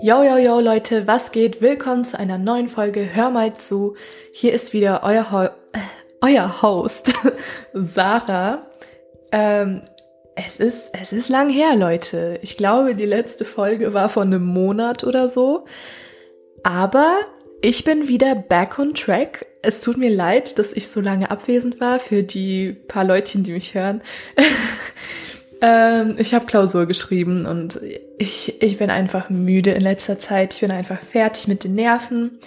Yo, yo, yo, Leute, was geht? Willkommen zu einer neuen Folge. Hör mal zu. Hier ist wieder euer, Ho äh, euer Host, Sarah. Ähm, es ist, es ist lang her, Leute. Ich glaube, die letzte Folge war vor einem Monat oder so. Aber ich bin wieder back on track. Es tut mir leid, dass ich so lange abwesend war für die paar Leutchen, die mich hören. Ähm, ich habe Klausur geschrieben und ich, ich bin einfach müde in letzter Zeit. Ich bin einfach fertig mit den Nerven.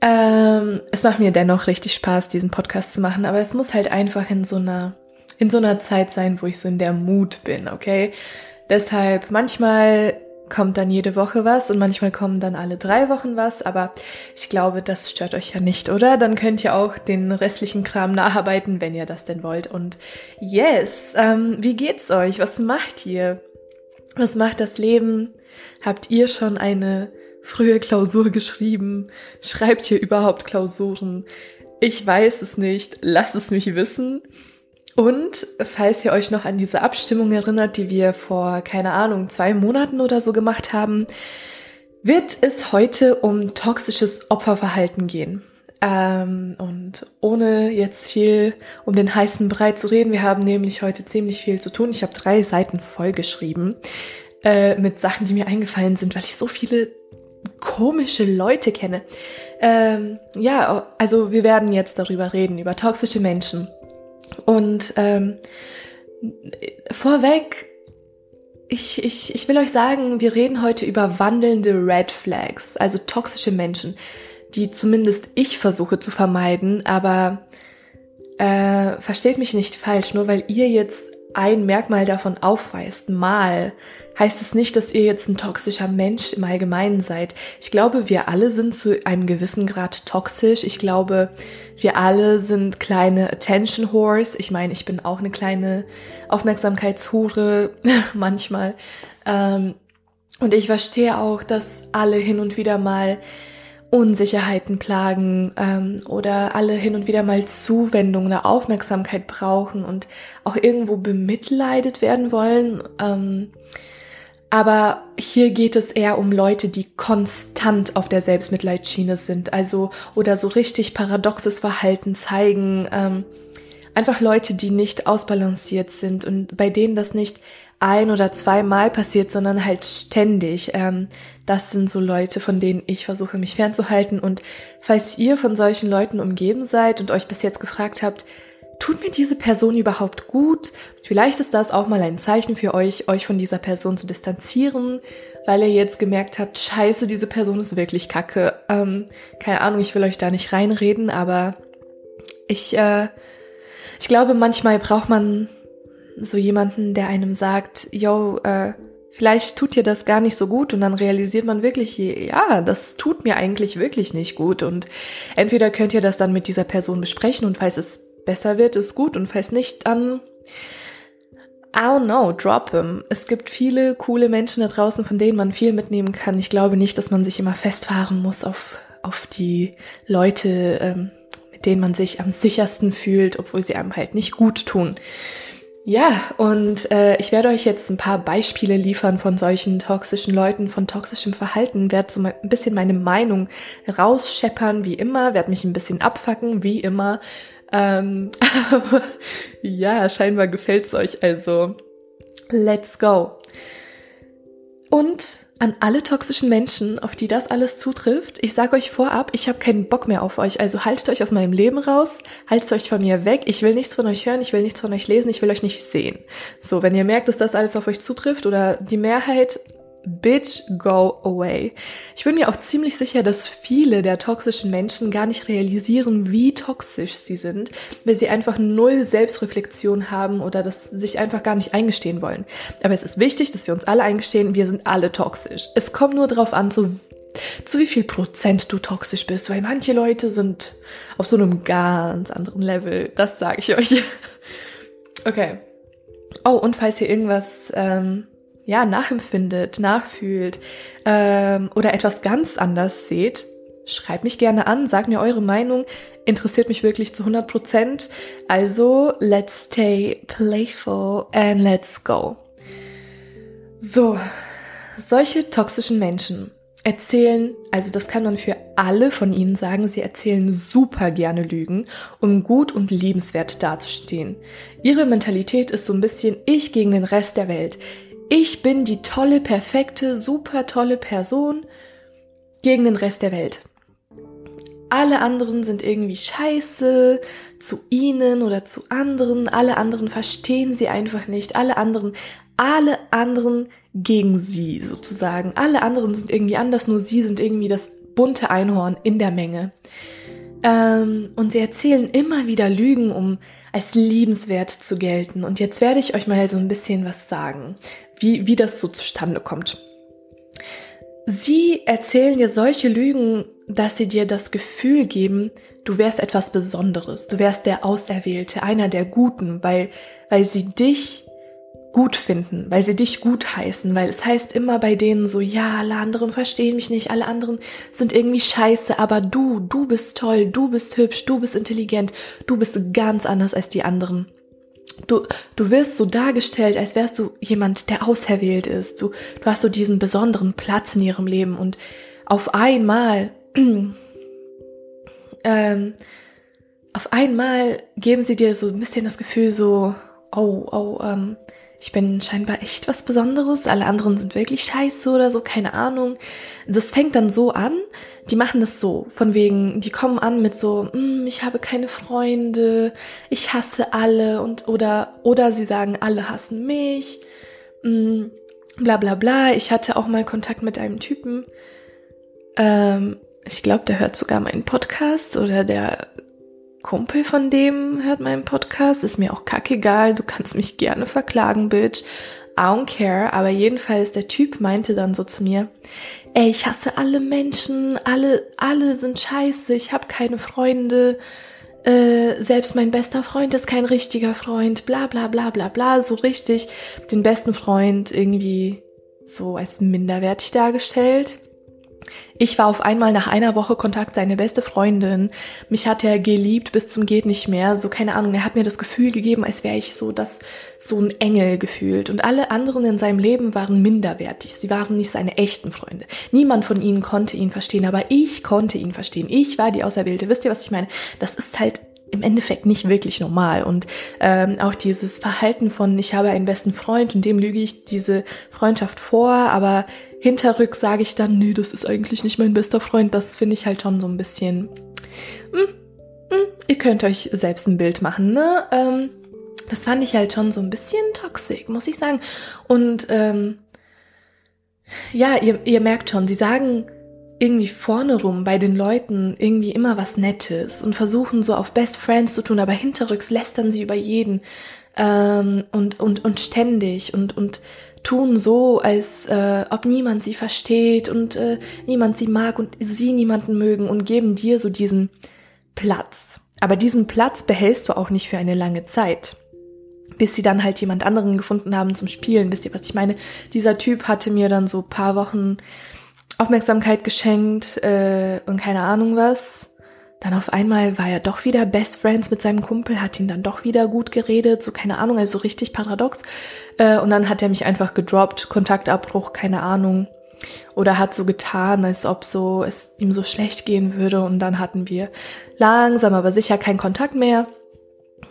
Ähm, es macht mir dennoch richtig Spaß, diesen Podcast zu machen, aber es muss halt einfach in so einer, in so einer Zeit sein, wo ich so in der Mut bin, okay? Deshalb manchmal kommt dann jede Woche was und manchmal kommen dann alle drei Wochen was, aber ich glaube, das stört euch ja nicht, oder? Dann könnt ihr auch den restlichen Kram nacharbeiten, wenn ihr das denn wollt. Und yes, ähm, wie geht's euch? Was macht ihr? Was macht das Leben? Habt ihr schon eine frühe Klausur geschrieben? Schreibt ihr überhaupt Klausuren? Ich weiß es nicht. Lasst es mich wissen. Und falls ihr euch noch an diese Abstimmung erinnert, die wir vor, keine Ahnung, zwei Monaten oder so gemacht haben, wird es heute um toxisches Opferverhalten gehen. Ähm, und ohne jetzt viel um den heißen Brei zu reden, wir haben nämlich heute ziemlich viel zu tun. Ich habe drei Seiten vollgeschrieben äh, mit Sachen, die mir eingefallen sind, weil ich so viele komische Leute kenne. Ähm, ja, also wir werden jetzt darüber reden, über toxische Menschen. Und ähm, vorweg, ich, ich, ich will euch sagen, wir reden heute über wandelnde Red Flags, also toxische Menschen, die zumindest ich versuche zu vermeiden, aber äh, versteht mich nicht falsch, nur weil ihr jetzt ein Merkmal davon aufweist, mal, heißt es nicht, dass ihr jetzt ein toxischer Mensch im Allgemeinen seid. Ich glaube, wir alle sind zu einem gewissen Grad toxisch. Ich glaube, wir alle sind kleine Attention Whores. Ich meine, ich bin auch eine kleine Aufmerksamkeitshure manchmal. Ähm, und ich verstehe auch, dass alle hin und wieder mal Unsicherheiten plagen ähm, oder alle hin und wieder mal Zuwendung oder Aufmerksamkeit brauchen und auch irgendwo bemitleidet werden wollen. Ähm, aber hier geht es eher um Leute, die konstant auf der Selbstmitleidsschiene sind, also oder so richtig paradoxes Verhalten zeigen. Ähm, einfach Leute, die nicht ausbalanciert sind und bei denen das nicht ein oder zweimal passiert, sondern halt ständig. Ähm, das sind so Leute, von denen ich versuche, mich fernzuhalten. Und falls ihr von solchen Leuten umgeben seid und euch bis jetzt gefragt habt, tut mir diese Person überhaupt gut? Vielleicht ist das auch mal ein Zeichen für euch, euch von dieser Person zu distanzieren, weil ihr jetzt gemerkt habt, scheiße, diese Person ist wirklich kacke. Ähm, keine Ahnung, ich will euch da nicht reinreden, aber ich, äh, ich glaube, manchmal braucht man so jemanden, der einem sagt, yo, äh, vielleicht tut dir das gar nicht so gut und dann realisiert man wirklich, ja, das tut mir eigentlich wirklich nicht gut und entweder könnt ihr das dann mit dieser Person besprechen und falls es besser wird, ist gut und falls nicht, dann I don't know, drop him. Es gibt viele coole Menschen da draußen, von denen man viel mitnehmen kann. Ich glaube nicht, dass man sich immer festfahren muss auf, auf die Leute, ähm, mit denen man sich am sichersten fühlt, obwohl sie einem halt nicht gut tun. Ja, und äh, ich werde euch jetzt ein paar Beispiele liefern von solchen toxischen Leuten, von toxischem Verhalten, werde so ein bisschen meine Meinung rausscheppern, wie immer, werde mich ein bisschen abfacken, wie immer. Ähm, aber ja, scheinbar gefällt's euch, also let's go. Und an alle toxischen Menschen, auf die das alles zutrifft, ich sage euch vorab, ich habe keinen Bock mehr auf euch. Also haltet euch aus meinem Leben raus, haltet euch von mir weg. Ich will nichts von euch hören, ich will nichts von euch lesen, ich will euch nicht sehen. So, wenn ihr merkt, dass das alles auf euch zutrifft oder die Mehrheit Bitch, go away. Ich bin mir auch ziemlich sicher, dass viele der toxischen Menschen gar nicht realisieren, wie toxisch sie sind, weil sie einfach null Selbstreflexion haben oder das sich einfach gar nicht eingestehen wollen. Aber es ist wichtig, dass wir uns alle eingestehen, wir sind alle toxisch. Es kommt nur darauf an, zu, zu wie viel Prozent du toxisch bist, weil manche Leute sind auf so einem ganz anderen Level. Das sage ich euch. okay. Oh, und falls ihr irgendwas ähm, ja, nachempfindet, nachfühlt ähm, oder etwas ganz anders seht, schreibt mich gerne an, sagt mir eure Meinung, interessiert mich wirklich zu 100%. Also, let's stay playful and let's go. So, solche toxischen Menschen erzählen, also das kann man für alle von ihnen sagen, sie erzählen super gerne Lügen, um gut und liebenswert dazustehen. Ihre Mentalität ist so ein bisschen ich gegen den Rest der Welt. Ich bin die tolle, perfekte, super tolle Person gegen den Rest der Welt. Alle anderen sind irgendwie scheiße zu ihnen oder zu anderen. Alle anderen verstehen sie einfach nicht. Alle anderen, alle anderen gegen sie sozusagen. Alle anderen sind irgendwie anders, nur sie sind irgendwie das bunte Einhorn in der Menge. Ähm, und sie erzählen immer wieder Lügen, um als liebenswert zu gelten. Und jetzt werde ich euch mal so ein bisschen was sagen, wie, wie das so zustande kommt. Sie erzählen dir solche Lügen, dass sie dir das Gefühl geben, du wärst etwas Besonderes, du wärst der Auserwählte, einer der Guten, weil, weil sie dich gut finden, weil sie dich gut heißen, weil es heißt immer bei denen so, ja, alle anderen verstehen mich nicht, alle anderen sind irgendwie scheiße, aber du, du bist toll, du bist hübsch, du bist intelligent, du bist ganz anders als die anderen. Du, du wirst so dargestellt, als wärst du jemand, der auserwählt ist. Du, du hast so diesen besonderen Platz in ihrem Leben und auf einmal, ähm, auf einmal geben sie dir so ein bisschen das Gefühl so, oh, oh, ähm, ich bin scheinbar echt was Besonderes, alle anderen sind wirklich scheiße oder so, keine Ahnung. Das fängt dann so an, die machen das so, von wegen, die kommen an mit so, mm, ich habe keine Freunde, ich hasse alle. Und oder oder sie sagen, alle hassen mich, mm, bla bla bla. Ich hatte auch mal Kontakt mit einem Typen, ähm, ich glaube, der hört sogar meinen Podcast oder der Kumpel von dem hört meinen Podcast, ist mir auch kackegal, du kannst mich gerne verklagen, Bitch. I don't care, aber jedenfalls der Typ meinte dann so zu mir, ey, ich hasse alle Menschen, alle, alle sind scheiße, ich habe keine Freunde, äh, selbst mein bester Freund ist kein richtiger Freund, bla bla bla bla bla, so richtig den besten Freund irgendwie so als minderwertig dargestellt. Ich war auf einmal nach einer Woche Kontakt seine beste Freundin. Mich hat er geliebt bis zum geht nicht mehr. So keine Ahnung. Er hat mir das Gefühl gegeben, als wäre ich so das so ein Engel gefühlt. Und alle anderen in seinem Leben waren minderwertig. Sie waren nicht seine echten Freunde. Niemand von ihnen konnte ihn verstehen, aber ich konnte ihn verstehen. Ich war die Auserwählte. Wisst ihr, was ich meine? Das ist halt im Endeffekt nicht wirklich normal. Und ähm, auch dieses Verhalten von, ich habe einen besten Freund und dem lüge ich diese Freundschaft vor, aber hinterrück sage ich dann, nee, das ist eigentlich nicht mein bester Freund. Das finde ich halt schon so ein bisschen. Hm, hm, ihr könnt euch selbst ein Bild machen, ne? Ähm, das fand ich halt schon so ein bisschen toxisch, muss ich sagen. Und ähm, ja, ihr, ihr merkt schon, sie sagen irgendwie vorne rum bei den Leuten irgendwie immer was Nettes und versuchen so auf Best Friends zu tun, aber hinterrücks lästern sie über jeden ähm, und, und, und ständig und, und tun so, als äh, ob niemand sie versteht und äh, niemand sie mag und sie niemanden mögen und geben dir so diesen Platz. Aber diesen Platz behältst du auch nicht für eine lange Zeit bis sie dann halt jemand anderen gefunden haben zum Spielen. Wisst ihr, was ich meine? Dieser Typ hatte mir dann so paar Wochen Aufmerksamkeit geschenkt äh, und keine Ahnung was. Dann auf einmal war er doch wieder Best Friends mit seinem Kumpel, hat ihn dann doch wieder gut geredet, so keine Ahnung, also richtig paradox. Äh, und dann hat er mich einfach gedroppt, Kontaktabbruch, keine Ahnung. Oder hat so getan, als ob so es ihm so schlecht gehen würde. Und dann hatten wir langsam, aber sicher keinen Kontakt mehr.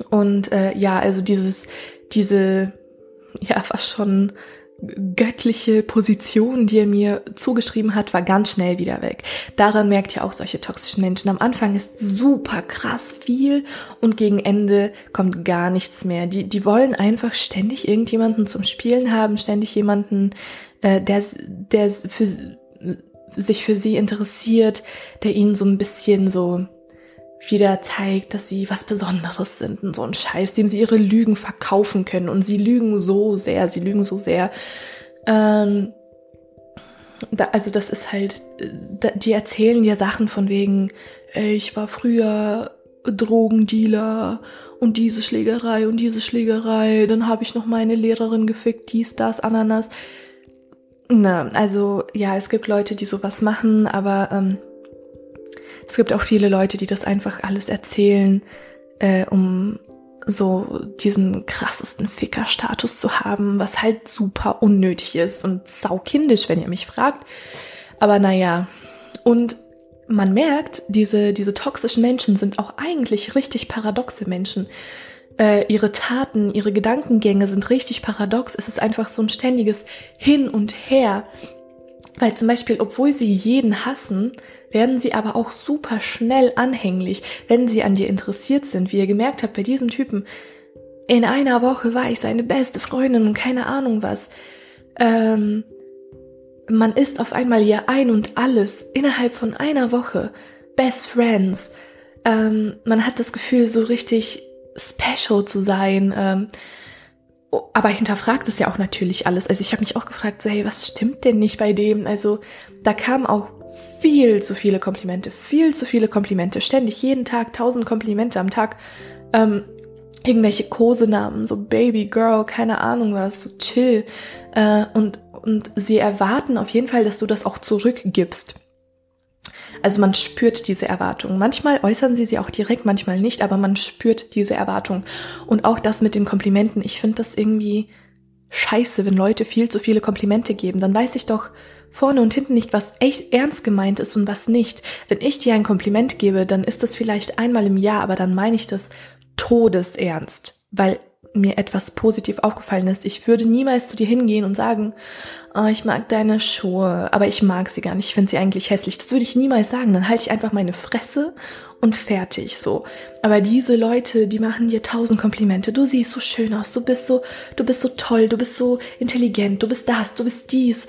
Und äh, ja, also dieses, diese, ja, fast schon göttliche Position, die er mir zugeschrieben hat, war ganz schnell wieder weg. Daran merkt ihr auch solche toxischen Menschen. Am Anfang ist super krass viel und gegen Ende kommt gar nichts mehr. Die, die wollen einfach ständig irgendjemanden zum Spielen haben, ständig jemanden, äh, der, der für, sich für sie interessiert, der ihnen so ein bisschen so wieder zeigt, dass sie was Besonderes sind und so ein Scheiß, dem sie ihre Lügen verkaufen können. Und sie lügen so sehr, sie lügen so sehr. Ähm, da, also das ist halt, da, die erzählen dir Sachen von wegen, ich war früher Drogendealer und diese Schlägerei und diese Schlägerei, dann habe ich noch meine Lehrerin gefickt, dies, das, Ananas. Na, also ja, es gibt Leute, die sowas machen, aber ähm, Es gibt auch viele Leute, die das einfach alles erzählen, äh, um so diesen krassesten Ficker-Status zu haben, was halt super unnötig ist und saukindisch, wenn ihr mich fragt. Aber naja, und man merkt, diese, diese toxischen Menschen sind auch eigentlich richtig paradoxe Menschen. Äh, ihre Taten, ihre Gedankengänge sind richtig paradox. Es ist einfach so ein ständiges Hin und Her. Weil zum Beispiel, obwohl sie jeden hassen, werden sie aber auch super schnell anhänglich, wenn sie an dir interessiert sind. Wie ihr gemerkt habt bei diesem Typen, in einer Woche war ich seine beste Freundin und keine Ahnung was. Ähm, man ist auf einmal ihr Ein und Alles innerhalb von einer Woche. Best Friends. Ähm, man hat das Gefühl, so richtig special zu sein. Ähm, aber hinterfragt es ja auch natürlich alles. Also ich habe mich auch gefragt, so hey, was stimmt denn nicht bei dem? Also da kamen auch viel zu viele Komplimente, viel zu viele Komplimente, ständig jeden Tag tausend Komplimente am Tag. Ähm, irgendwelche Kosenamen, so Baby, Girl, keine Ahnung was, so chill. Äh, und, und sie erwarten auf jeden Fall, dass du das auch zurückgibst. Also man spürt diese Erwartung. Manchmal äußern sie sie auch direkt, manchmal nicht, aber man spürt diese Erwartung. Und auch das mit den Komplimenten. Ich finde das irgendwie scheiße, wenn Leute viel zu viele Komplimente geben. Dann weiß ich doch vorne und hinten nicht, was echt ernst gemeint ist und was nicht. Wenn ich dir ein Kompliment gebe, dann ist das vielleicht einmal im Jahr, aber dann meine ich das todesernst, weil mir etwas positiv aufgefallen ist. Ich würde niemals zu dir hingehen und sagen, oh, ich mag deine Schuhe, aber ich mag sie gar nicht, ich finde sie eigentlich hässlich. Das würde ich niemals sagen. Dann halte ich einfach meine Fresse und fertig so. Aber diese Leute, die machen dir tausend Komplimente. Du siehst so schön aus, du bist so, du bist so toll, du bist so intelligent, du bist das, du bist dies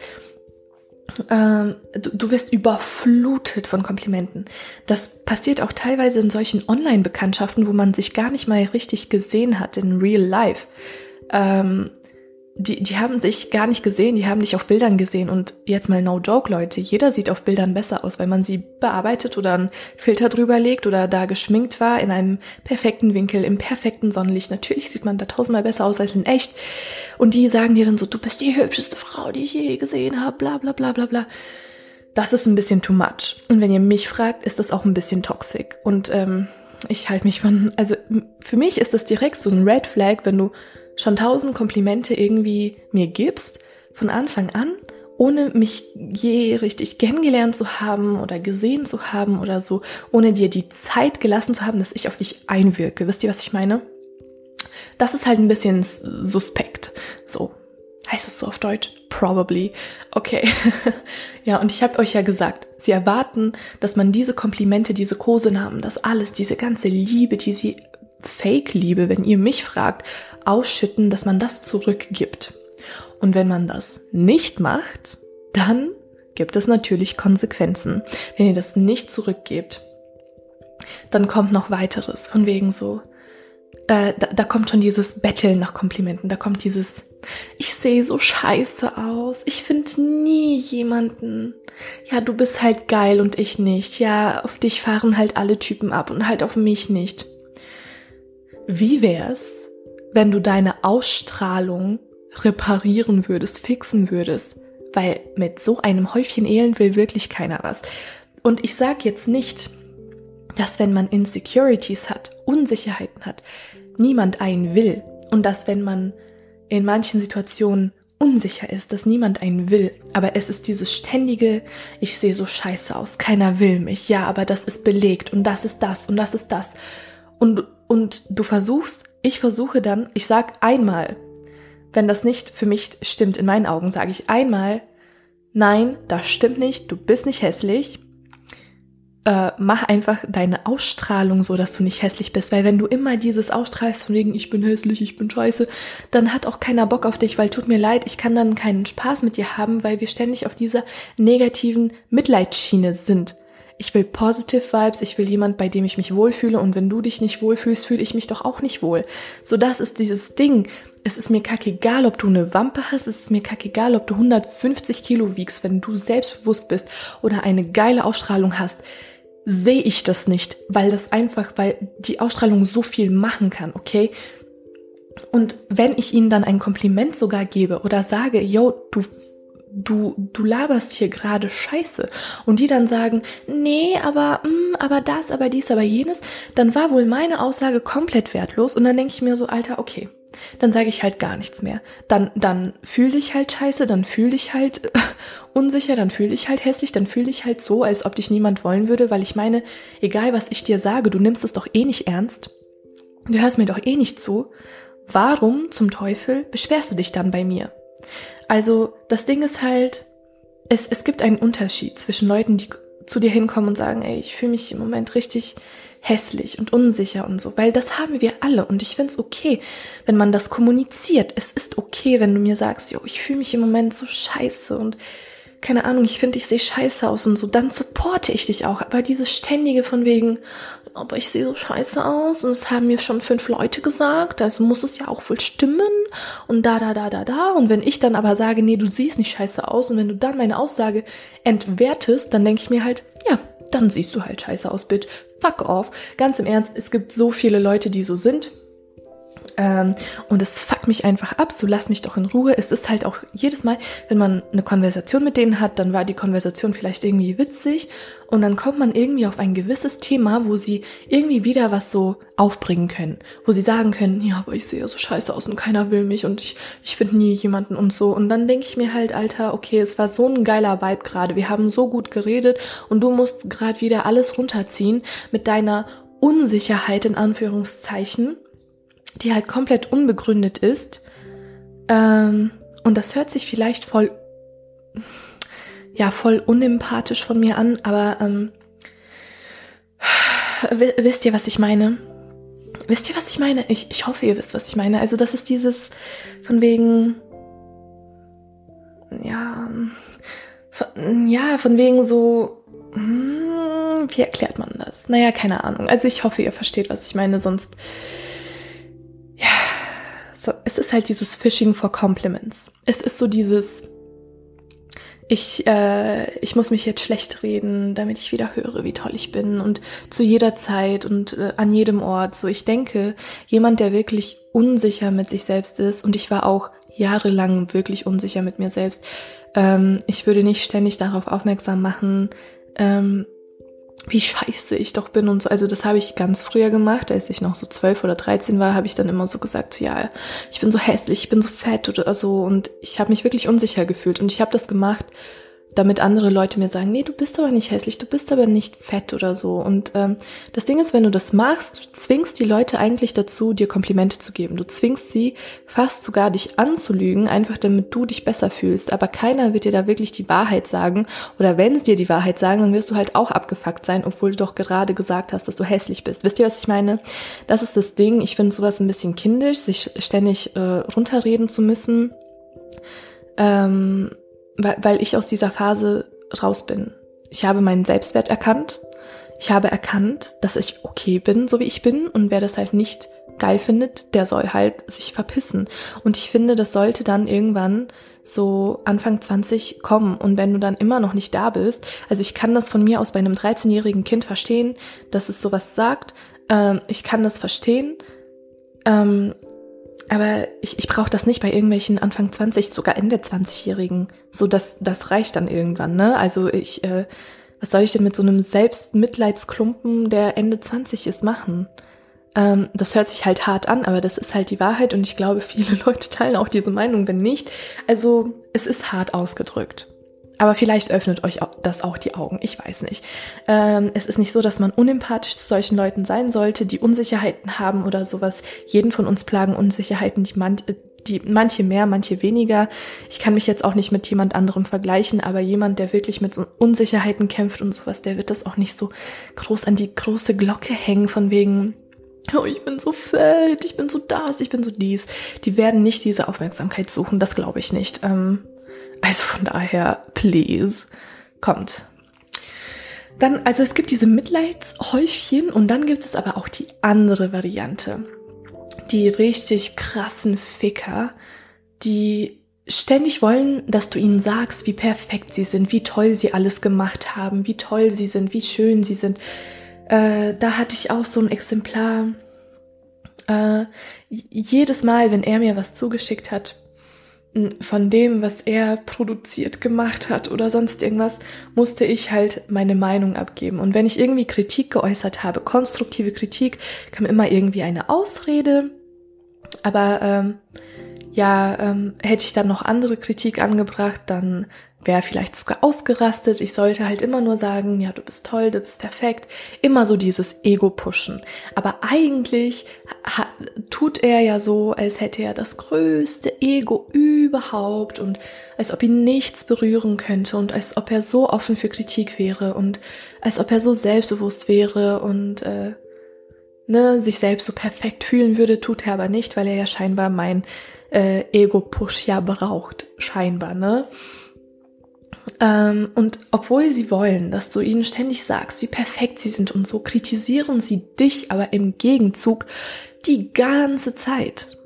ähm, du, du wirst überflutet von Komplimenten. Das passiert auch teilweise in solchen Online-Bekanntschaften, wo man sich gar nicht mal richtig gesehen hat in Real Life. Ähm, die, die haben sich gar nicht gesehen, die haben dich auf Bildern gesehen und jetzt mal no joke, Leute, jeder sieht auf Bildern besser aus, weil man sie bearbeitet oder einen Filter drüber legt oder da geschminkt war in einem perfekten Winkel, im perfekten Sonnenlicht. Natürlich sieht man da tausendmal besser aus als in echt. Und die sagen dir dann so, du bist die hübscheste Frau, die ich je gesehen habe, bla bla bla bla bla. Das ist ein bisschen too much. Und wenn ihr mich fragt, ist das auch ein bisschen toxic. Und ähm, ich halte mich von, also für mich ist das direkt so ein Red Flag, wenn du schon tausend Komplimente irgendwie mir gibst, von Anfang an, ohne mich je richtig kennengelernt zu haben oder gesehen zu haben oder so, ohne dir die Zeit gelassen zu haben, dass ich auf dich einwirke. Wisst ihr, was ich meine? Das ist halt ein bisschen suspekt. So. Heißt es so auf Deutsch? Probably. Okay. ja, und ich habe euch ja gesagt, sie erwarten, dass man diese Komplimente, diese Kosenamen, das alles, diese ganze Liebe, die sie Fake-Liebe, wenn ihr mich fragt, ausschütten, dass man das zurückgibt. Und wenn man das nicht macht, dann gibt es natürlich Konsequenzen. Wenn ihr das nicht zurückgebt, dann kommt noch weiteres, von wegen so, äh, da, da kommt schon dieses Betteln nach Komplimenten, da kommt dieses, ich sehe so scheiße aus, ich finde nie jemanden. Ja, du bist halt geil und ich nicht. Ja, auf dich fahren halt alle Typen ab und halt auf mich nicht. Wie wär's, wenn du deine Ausstrahlung reparieren würdest, fixen würdest? Weil mit so einem Häufchen Elend will wirklich keiner was. Und ich sag jetzt nicht, dass wenn man Insecurities hat, Unsicherheiten hat, niemand einen will. Und dass wenn man in manchen Situationen unsicher ist, dass niemand einen will. Aber es ist dieses ständige, ich sehe so scheiße aus, keiner will mich. Ja, aber das ist belegt und das ist das und das ist das. Und und du versuchst, ich versuche dann, ich sag einmal, wenn das nicht für mich stimmt, in meinen Augen sage ich einmal, nein, das stimmt nicht, du bist nicht hässlich. Äh, mach einfach deine Ausstrahlung so, dass du nicht hässlich bist, weil wenn du immer dieses ausstrahlst von wegen, ich bin hässlich, ich bin scheiße, dann hat auch keiner Bock auf dich, weil tut mir leid, ich kann dann keinen Spaß mit dir haben, weil wir ständig auf dieser negativen Mitleidsschiene sind ich will positive Vibes, ich will jemand, bei dem ich mich wohlfühle und wenn du dich nicht wohlfühlst, fühle ich mich doch auch nicht wohl. So das ist dieses Ding. Es ist mir kackegal, ob du eine Wampe hast, es ist mir kackegal, ob du 150 Kilo wiegst, wenn du selbstbewusst bist oder eine geile Ausstrahlung hast sehe ich das nicht, weil das einfach, weil die Ausstrahlung so viel machen kann, okay? Und wenn ich ihnen dann ein Kompliment sogar gebe oder sage, yo, du du, du laberst hier gerade Scheiße. Und die dann sagen, nee, aber, mh, mm, aber das, aber dies, aber jenes, dann war wohl meine Aussage komplett wertlos. Und dann denke ich mir so, Alter, okay, dann sage ich halt gar nichts mehr. Dann, dann fühl dich halt scheiße, dann fühl dich halt unsicher, dann fühl dich halt hässlich, dann fühl dich halt so, als ob dich niemand wollen würde, weil ich meine, egal was ich dir sage, du nimmst es doch eh nicht ernst. Du hörst mir doch eh nicht zu. Warum zum Teufel beschwerst du dich dann bei mir? Also, das Ding ist halt, es, es gibt einen Unterschied zwischen Leuten, die zu dir hinkommen und sagen, ey, ich fühle mich im Moment richtig hässlich und unsicher und so, weil das haben wir alle und ich finde es okay, wenn man das kommuniziert. Es ist okay, wenn du mir sagst, jo, ich fühle mich im Moment so scheiße und keine Ahnung, ich finde, ich sehe scheiße aus und so, dann supporte ich dich auch. Aber dieses ständige von wegen, aber ich sehe so scheiße aus und es haben mir schon fünf Leute gesagt, also muss es ja auch wohl stimmen und da, da, da, da, da. Und wenn ich dann aber sage, nee, du siehst nicht scheiße aus und wenn du dann meine Aussage entwertest, dann denke ich mir halt, ja, dann siehst du halt scheiße aus, Bitch. Fuck off. Ganz im Ernst, es gibt so viele Leute, die so sind. Ähm, und es fuckt mich einfach ab, so lass mich doch in Ruhe. Es ist halt auch jedes Mal, wenn man eine Konversation mit denen hat, dann war die Konversation vielleicht irgendwie witzig und dann kommt man irgendwie auf ein gewisses Thema, wo sie irgendwie wieder was so aufbringen können, wo sie sagen können, ja, aber ich sehe ja so scheiße aus und keiner will mich und ich, ich finde nie jemanden und so. Und dann denke ich mir halt, Alter, okay, es war so ein geiler Vibe gerade, wir haben so gut geredet und du musst gerade wieder alles runterziehen mit deiner Unsicherheit in Anführungszeichen die halt komplett unbegründet ist. Ähm, und das hört sich vielleicht voll, ja, voll unempathisch von mir an, aber ähm, wisst ihr, was ich meine? Wisst ihr, was ich meine? Ich, ich hoffe, ihr wisst, was ich meine. Also das ist dieses von wegen, ja, von, ja, von wegen so, hm, wie erklärt man das? Naja, keine Ahnung. Also ich hoffe, ihr versteht, was ich meine, sonst so, es ist halt dieses Fishing for Compliments. Es ist so dieses, ich, äh, ich muss mich jetzt schlecht reden, damit ich wieder höre, wie toll ich bin und zu jeder Zeit und äh, an jedem Ort. So, ich denke, jemand, der wirklich unsicher mit sich selbst ist und ich war auch jahrelang wirklich unsicher mit mir selbst. Ähm, ich würde nicht ständig darauf aufmerksam machen, ähm, wie scheiße ich doch bin und so. Also das habe ich ganz früher gemacht, als ich noch so zwölf oder dreizehn war, habe ich dann immer so gesagt, ja, ich bin so hässlich, ich bin so fett oder so und ich habe mich wirklich unsicher gefühlt und ich habe das gemacht, damit andere Leute mir sagen, nee, du bist aber nicht hässlich, du bist aber nicht fett oder so. Und ähm, das Ding ist, wenn du das machst, du zwingst die Leute eigentlich dazu, dir Komplimente zu geben. Du zwingst sie fast sogar dich anzulügen, einfach damit du dich besser fühlst. Aber keiner wird dir da wirklich die Wahrheit sagen. Oder wenn sie dir die Wahrheit sagen, dann wirst du halt auch abgefuckt sein, obwohl du doch gerade gesagt hast, dass du hässlich bist. Wisst ihr, was ich meine? Das ist das Ding. Ich finde sowas ein bisschen kindisch, sich ständig äh, runterreden zu müssen. Ähm, weil, weil ich aus dieser Phase raus bin. Ich habe meinen Selbstwert erkannt. Ich habe erkannt, dass ich okay bin, so wie ich bin. Und wer das halt nicht geil findet, der soll halt sich verpissen. Und ich finde, das sollte dann irgendwann so Anfang 20 kommen. Und wenn du dann immer noch nicht da bist, also ich kann das von mir aus bei einem 13-jährigen Kind verstehen, dass es sowas sagt. Ähm, ich kann das verstehen. Ähm, aber ich, ich brauche das nicht bei irgendwelchen Anfang 20, sogar Ende 20-Jährigen. So, das, das reicht dann irgendwann, ne? Also ich, äh, was soll ich denn mit so einem Selbstmitleidsklumpen, der Ende 20 ist, machen? Ähm, das hört sich halt hart an, aber das ist halt die Wahrheit und ich glaube, viele Leute teilen auch diese Meinung, wenn nicht. Also es ist hart ausgedrückt. Aber vielleicht öffnet euch das auch die Augen, ich weiß nicht. Ähm, es ist nicht so, dass man unempathisch zu solchen Leuten sein sollte, die Unsicherheiten haben oder sowas. Jeden von uns plagen Unsicherheiten, die, man, die manche mehr, manche weniger. Ich kann mich jetzt auch nicht mit jemand anderem vergleichen, aber jemand, der wirklich mit so Unsicherheiten kämpft und sowas, der wird das auch nicht so groß an die große Glocke hängen von wegen, oh, ich bin so fett, ich bin so das, ich bin so dies. Die werden nicht diese Aufmerksamkeit suchen, das glaube ich nicht. Ähm, also von daher, please, kommt. Dann, also es gibt diese Mitleidshäufchen und dann gibt es aber auch die andere Variante. Die richtig krassen Ficker, die ständig wollen, dass du ihnen sagst, wie perfekt sie sind, wie toll sie alles gemacht haben, wie toll sie sind, wie schön sie sind. Äh, da hatte ich auch so ein Exemplar. Äh, jedes Mal, wenn er mir was zugeschickt hat, von dem, was er produziert, gemacht hat oder sonst irgendwas, musste ich halt meine Meinung abgeben. Und wenn ich irgendwie Kritik geäußert habe, konstruktive Kritik, kam immer irgendwie eine Ausrede. Aber ähm, ja, ähm, hätte ich dann noch andere Kritik angebracht, dann wäre vielleicht sogar ausgerastet. Ich sollte halt immer nur sagen, ja, du bist toll, du bist perfekt. Immer so dieses Ego-Pushen. Aber eigentlich tut er ja so, als hätte er das größte Ego überhaupt und als ob ihn nichts berühren könnte und als ob er so offen für Kritik wäre und als ob er so selbstbewusst wäre und äh, ne, sich selbst so perfekt fühlen würde, tut er aber nicht, weil er ja scheinbar mein äh, Ego-Push ja braucht, scheinbar, ne? Ähm, und obwohl sie wollen, dass du ihnen ständig sagst, wie perfekt sie sind und so, kritisieren sie dich aber im Gegenzug die ganze Zeit.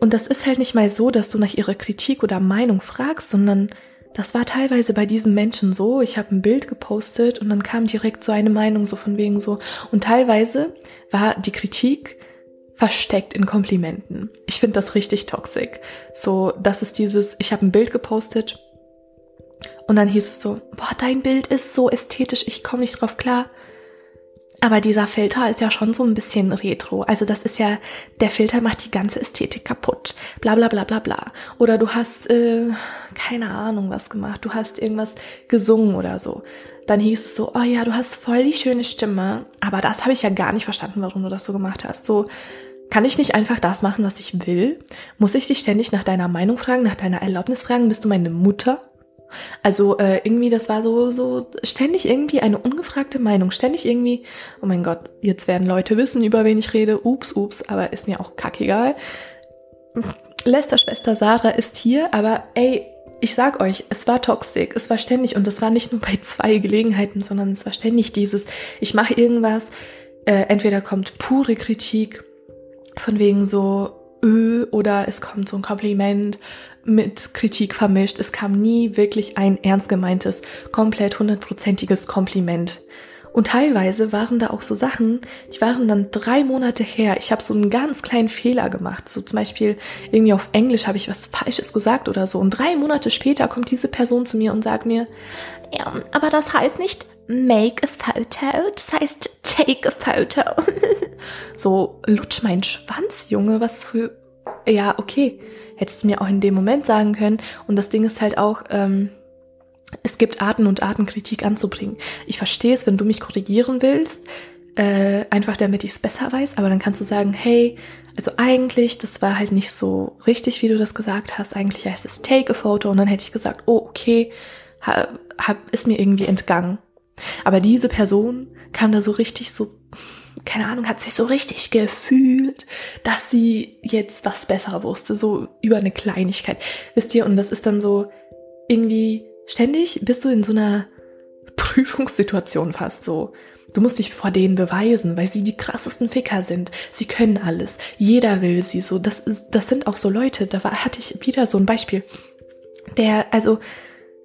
Und das ist halt nicht mal so, dass du nach ihrer Kritik oder Meinung fragst, sondern das war teilweise bei diesen Menschen so. Ich habe ein Bild gepostet und dann kam direkt so eine Meinung so von wegen so. Und teilweise war die Kritik versteckt in Komplimenten. Ich finde das richtig toxisch. So, das ist dieses, ich habe ein Bild gepostet und dann hieß es so, boah, dein Bild ist so ästhetisch, ich komme nicht drauf klar. Aber dieser Filter ist ja schon so ein bisschen retro. Also das ist ja, der Filter macht die ganze Ästhetik kaputt. Bla bla bla bla bla. Oder du hast, äh, keine Ahnung was gemacht. Du hast irgendwas gesungen oder so. Dann hieß es so, oh ja, du hast voll die schöne Stimme. Aber das habe ich ja gar nicht verstanden, warum du das so gemacht hast. So, kann ich nicht einfach das machen, was ich will? Muss ich dich ständig nach deiner Meinung fragen, nach deiner Erlaubnis fragen? Bist du meine Mutter? Also äh, irgendwie, das war so, so ständig irgendwie eine ungefragte Meinung. Ständig irgendwie, oh mein Gott, jetzt werden Leute wissen, über wen ich rede. Ups, ups, aber ist mir auch kackegal. Lester Schwester Sarah ist hier, aber ey, ich sag euch, es war toxisch, es war ständig und es war nicht nur bei zwei Gelegenheiten, sondern es war ständig dieses, ich mache irgendwas, äh, entweder kommt pure Kritik von wegen so, öh, oder es kommt so ein Kompliment mit Kritik vermischt. Es kam nie wirklich ein ernst gemeintes, komplett hundertprozentiges Kompliment. Und teilweise waren da auch so Sachen, die waren dann drei Monate her. Ich habe so einen ganz kleinen Fehler gemacht. So zum Beispiel irgendwie auf Englisch habe ich was Falsches gesagt oder so. Und drei Monate später kommt diese Person zu mir und sagt mir, ja, aber das heißt nicht make a photo, das heißt take a photo. so, lutsch meinen Schwanz, Junge, was für ja, okay, hättest du mir auch in dem Moment sagen können. Und das Ding ist halt auch, ähm, es gibt Arten und Arten, Kritik anzubringen. Ich verstehe es, wenn du mich korrigieren willst, äh, einfach damit ich es besser weiß, aber dann kannst du sagen, hey, also eigentlich, das war halt nicht so richtig, wie du das gesagt hast. Eigentlich heißt es take a photo und dann hätte ich gesagt, oh, okay, hab, hab, ist mir irgendwie entgangen. Aber diese Person kam da so richtig so keine Ahnung, hat sich so richtig gefühlt, dass sie jetzt was besser wusste, so über eine Kleinigkeit. Wisst ihr, und das ist dann so irgendwie ständig bist du in so einer Prüfungssituation fast so. Du musst dich vor denen beweisen, weil sie die krassesten Ficker sind. Sie können alles. Jeder will sie so. Das, das sind auch so Leute. Da war, hatte ich wieder so ein Beispiel. Der, also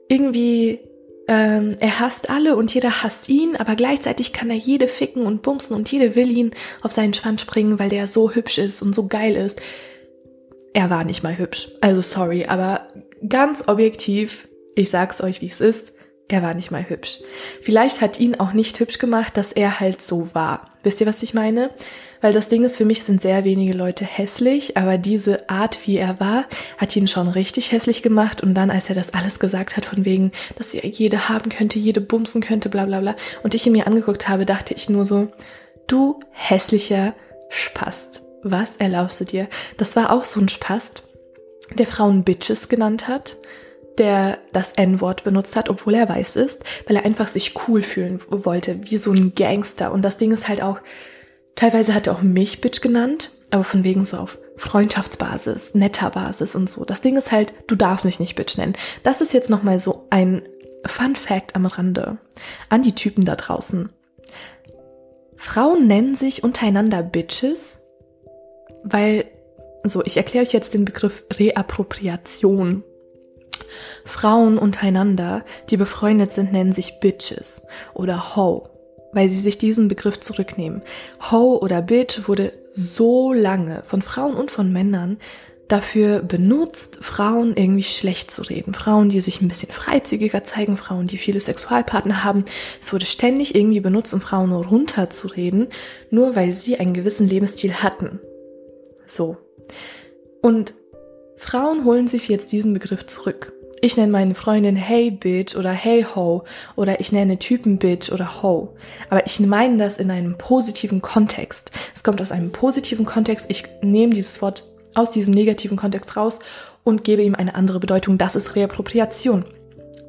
irgendwie ähm, er hasst alle und jeder hasst ihn, aber gleichzeitig kann er jede ficken und bumsen und jede will ihn auf seinen Schwanz springen, weil der so hübsch ist und so geil ist. Er war nicht mal hübsch. Also sorry, aber ganz objektiv, ich sag's euch, wie es ist, er war nicht mal hübsch. Vielleicht hat ihn auch nicht hübsch gemacht, dass er halt so war. Wisst ihr, was ich meine? Weil das Ding ist, für mich sind sehr wenige Leute hässlich, aber diese Art, wie er war, hat ihn schon richtig hässlich gemacht. Und dann, als er das alles gesagt hat, von wegen, dass er jede haben könnte, jede bumsen könnte, bla bla bla, und ich ihn mir angeguckt habe, dachte ich nur so, du hässlicher Spast. Was erlaubst du dir? Das war auch so ein Spast, der Frauen Bitches genannt hat der das N-Wort benutzt hat, obwohl er weiß ist, weil er einfach sich cool fühlen wollte, wie so ein Gangster. Und das Ding ist halt auch, Teilweise hat er auch mich Bitch genannt, aber von wegen so auf Freundschaftsbasis, netter Basis und so. Das Ding ist halt, du darfst mich nicht Bitch nennen. Das ist jetzt nochmal so ein Fun Fact am Rande an die Typen da draußen. Frauen nennen sich untereinander Bitches, weil, so, ich erkläre euch jetzt den Begriff Reappropriation. Frauen untereinander, die befreundet sind, nennen sich Bitches oder Ho weil sie sich diesen Begriff zurücknehmen. Ho oder Bitch wurde so lange von Frauen und von Männern dafür benutzt, Frauen irgendwie schlecht zu reden. Frauen, die sich ein bisschen freizügiger zeigen, Frauen, die viele Sexualpartner haben. Es wurde ständig irgendwie benutzt, um Frauen runterzureden, nur weil sie einen gewissen Lebensstil hatten. So. Und Frauen holen sich jetzt diesen Begriff zurück. Ich nenne meine Freundin Hey Bitch oder Hey Ho oder ich nenne Typen Bitch oder Ho. Aber ich meine das in einem positiven Kontext. Es kommt aus einem positiven Kontext. Ich nehme dieses Wort aus diesem negativen Kontext raus und gebe ihm eine andere Bedeutung. Das ist Reappropriation.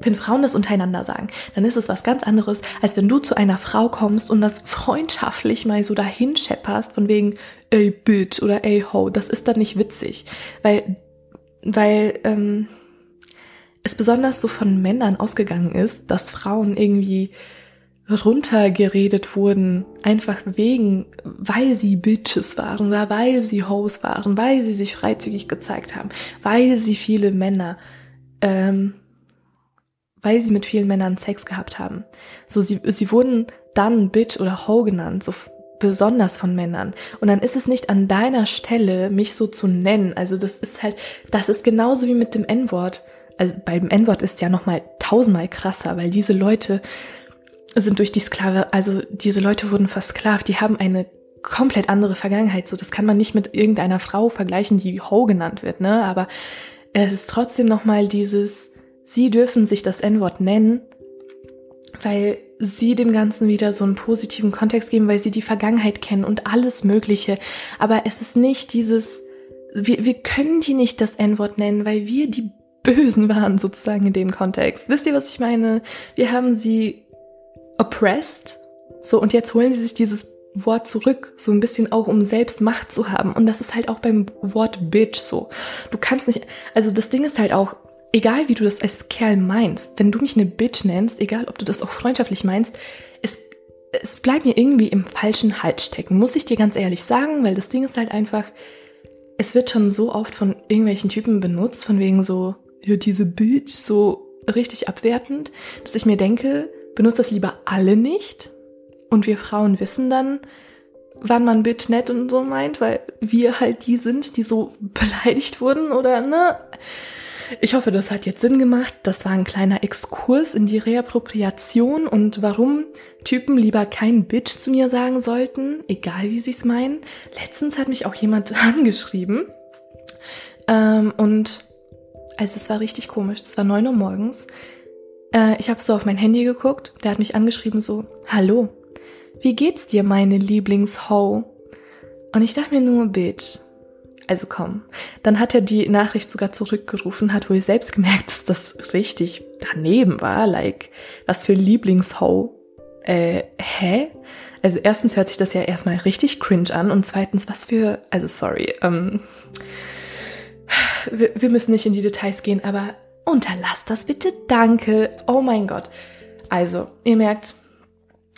Wenn Frauen das untereinander sagen, dann ist es was ganz anderes, als wenn du zu einer Frau kommst und das freundschaftlich mal so dahin schepperst, von wegen, ey Bitch oder ey Ho. Das ist dann nicht witzig. Weil, weil, ähm, es besonders so von Männern ausgegangen ist, dass Frauen irgendwie runtergeredet wurden, einfach wegen, weil sie Bitches waren oder weil sie Hoes waren, weil sie sich freizügig gezeigt haben, weil sie viele Männer, ähm, weil sie mit vielen Männern Sex gehabt haben. So, sie, sie wurden dann Bitch oder Ho genannt, so besonders von Männern. Und dann ist es nicht an deiner Stelle, mich so zu nennen. Also das ist halt, das ist genauso wie mit dem N-Wort also beim N-Wort ist ja nochmal tausendmal krasser, weil diese Leute sind durch die Sklave, also diese Leute wurden versklavt, die haben eine komplett andere Vergangenheit. So, das kann man nicht mit irgendeiner Frau vergleichen, die Ho genannt wird, ne? Aber es ist trotzdem nochmal dieses, sie dürfen sich das N-Wort nennen, weil sie dem Ganzen wieder so einen positiven Kontext geben, weil sie die Vergangenheit kennen und alles Mögliche. Aber es ist nicht dieses, wir, wir können die nicht das N-Wort nennen, weil wir die Bösen waren, sozusagen in dem Kontext. Wisst ihr, was ich meine? Wir haben sie oppressed. So, und jetzt holen sie sich dieses Wort zurück, so ein bisschen auch, um selbst Macht zu haben. Und das ist halt auch beim Wort Bitch so. Du kannst nicht, also das Ding ist halt auch, egal wie du das als Kerl meinst, wenn du mich eine Bitch nennst, egal ob du das auch freundschaftlich meinst, es, es bleibt mir irgendwie im falschen Halt stecken, muss ich dir ganz ehrlich sagen, weil das Ding ist halt einfach, es wird schon so oft von irgendwelchen Typen benutzt, von wegen so, ja, diese Bitch so richtig abwertend, dass ich mir denke, benutzt das lieber alle nicht. Und wir Frauen wissen dann, wann man Bitch nett und so meint, weil wir halt die sind, die so beleidigt wurden oder ne? Ich hoffe, das hat jetzt Sinn gemacht. Das war ein kleiner Exkurs in die Reappropriation und warum Typen lieber kein Bitch zu mir sagen sollten, egal wie sie es meinen. Letztens hat mich auch jemand angeschrieben ähm, und also es war richtig komisch. Das war neun Uhr morgens. Äh, ich habe so auf mein Handy geguckt. Der hat mich angeschrieben so, hallo, wie geht's dir, meine Lieblingsho? Und ich dachte mir nur, Bitch. Also komm. Dann hat er die Nachricht sogar zurückgerufen, hat wohl selbst gemerkt, dass das richtig daneben war. Like, was für Lieblingsho. Äh, hä? Also erstens hört sich das ja erstmal richtig cringe an und zweitens, was für, also sorry, ähm, wir, wir müssen nicht in die Details gehen, aber unterlasst das bitte, danke. Oh mein Gott. Also, ihr merkt,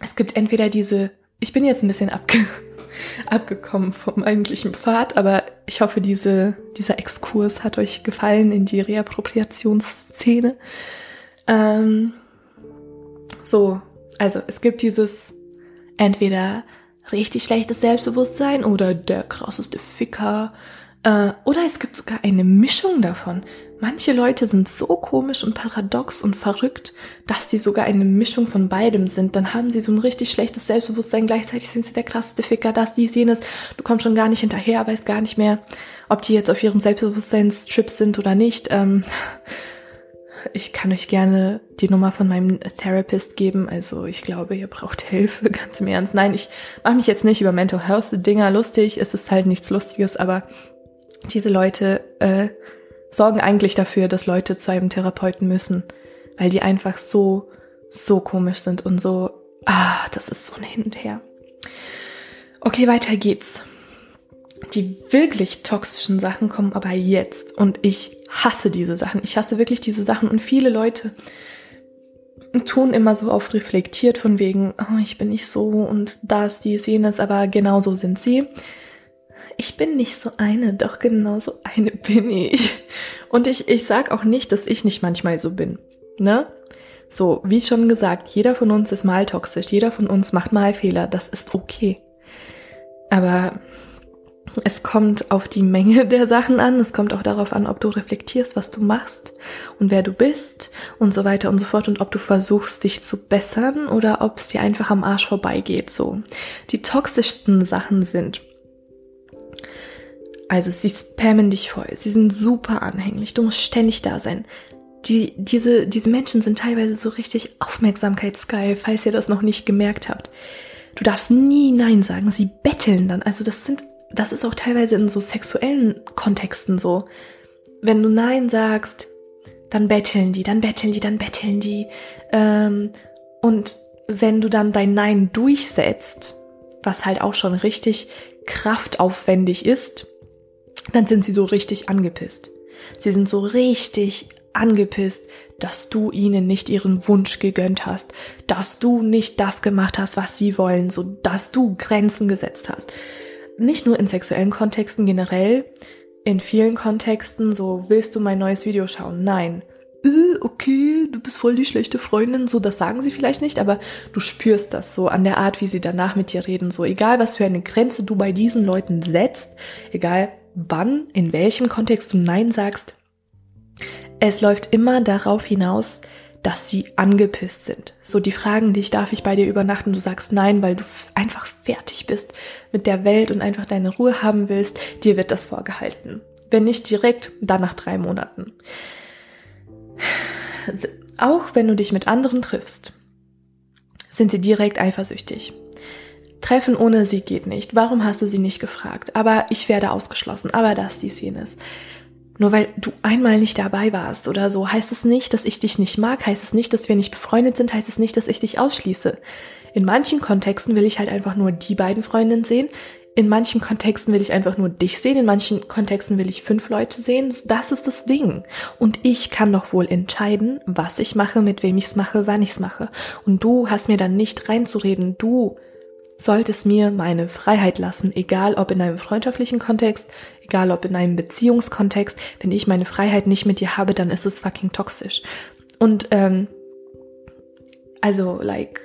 es gibt entweder diese, ich bin jetzt ein bisschen abge, abgekommen vom eigentlichen Pfad, aber ich hoffe, diese, dieser Exkurs hat euch gefallen in die Reappropriationsszene. Ähm, so, also es gibt dieses entweder richtig schlechtes Selbstbewusstsein oder der krasseste Ficker äh, oder es gibt sogar eine Mischung davon. Manche Leute sind so komisch und paradox und verrückt, dass die sogar eine Mischung von beidem sind. Dann haben sie so ein richtig schlechtes Selbstbewusstsein, gleichzeitig sind sie der krasseste Ficker, das, dies, jenes. Du kommst schon gar nicht hinterher, weißt gar nicht mehr, ob die jetzt auf ihrem Selbstbewusstseinstrip sind oder nicht. Ähm, ich kann euch gerne die Nummer von meinem Therapist geben. Also ich glaube, ihr braucht Hilfe, ganz im Ernst. Nein, ich mache mich jetzt nicht über Mental Health Dinger lustig. Es ist halt nichts Lustiges, aber diese Leute äh, sorgen eigentlich dafür, dass Leute zu einem Therapeuten müssen, weil die einfach so, so komisch sind und so, ah, das ist so ein Hin und Her. Okay, weiter geht's. Die wirklich toxischen Sachen kommen aber jetzt und ich hasse diese Sachen. Ich hasse wirklich diese Sachen und viele Leute tun immer so auf reflektiert von wegen, oh, ich bin nicht so und das, dies, jenes, aber genau so sind sie ich bin nicht so eine, doch genau so eine bin ich. Und ich, ich sag auch nicht, dass ich nicht manchmal so bin. Ne? So, wie schon gesagt, jeder von uns ist mal toxisch, jeder von uns macht mal Fehler, das ist okay. Aber Es kommt auf die Menge der Sachen an. Es kommt auch darauf an, ob du reflektierst, was du machst und wer du bist und so weiter und so fort und ob du versuchst, dich zu bessern oder ob es dir einfach am Arsch vorbeigeht. So. Die toxischsten Sachen sind, also sie spammen dich voll. Sie sind super anhänglich. Du musst ständig da sein. Die, diese, diese Menschen sind teilweise so richtig aufmerksamkeitsgeil, falls ihr das noch nicht gemerkt habt. Du darfst nie Nein sagen. Sie betteln dann. Also das sind das ist auch teilweise in so sexuellen Kontexten so. Wenn du Nein sagst, dann betteln die, dann betteln die, dann betteln die. Ähm, und wenn du dann dein Nein durchsetzt, was halt auch schon richtig kraftaufwendig ist, dann sind sie so richtig angepisst. Sie sind so richtig angepisst, dass du ihnen nicht ihren Wunsch gegönnt hast, dass du nicht das gemacht hast, was sie wollen, so dass du Grenzen gesetzt hast nicht nur in sexuellen Kontexten generell, in vielen Kontexten, so willst du mein neues Video schauen? Nein. Äh, okay, du bist voll die schlechte Freundin, so das sagen sie vielleicht nicht, aber du spürst das so an der Art, wie sie danach mit dir reden, so egal was für eine Grenze du bei diesen Leuten setzt, egal wann, in welchem Kontext du Nein sagst, es läuft immer darauf hinaus, dass sie angepisst sind. So, die fragen dich, darf ich bei dir übernachten? Du sagst nein, weil du einfach fertig bist mit der Welt und einfach deine Ruhe haben willst. Dir wird das vorgehalten. Wenn nicht direkt, dann nach drei Monaten. Auch wenn du dich mit anderen triffst, sind sie direkt eifersüchtig. Treffen ohne sie geht nicht. Warum hast du sie nicht gefragt? Aber ich werde ausgeschlossen. Aber das, dies, jenes. Nur weil du einmal nicht dabei warst oder so, heißt es nicht, dass ich dich nicht mag, heißt es nicht, dass wir nicht befreundet sind, heißt es nicht, dass ich dich ausschließe. In manchen Kontexten will ich halt einfach nur die beiden Freundinnen sehen. In manchen Kontexten will ich einfach nur dich sehen, in manchen Kontexten will ich fünf Leute sehen. Das ist das Ding. Und ich kann doch wohl entscheiden, was ich mache, mit wem ich es mache, wann ich es mache. Und du hast mir dann nicht reinzureden. Du solltest mir meine Freiheit lassen, egal ob in einem freundschaftlichen Kontext, egal ob in einem Beziehungskontext. Wenn ich meine Freiheit nicht mit dir habe, dann ist es fucking toxisch. Und ähm, also, like,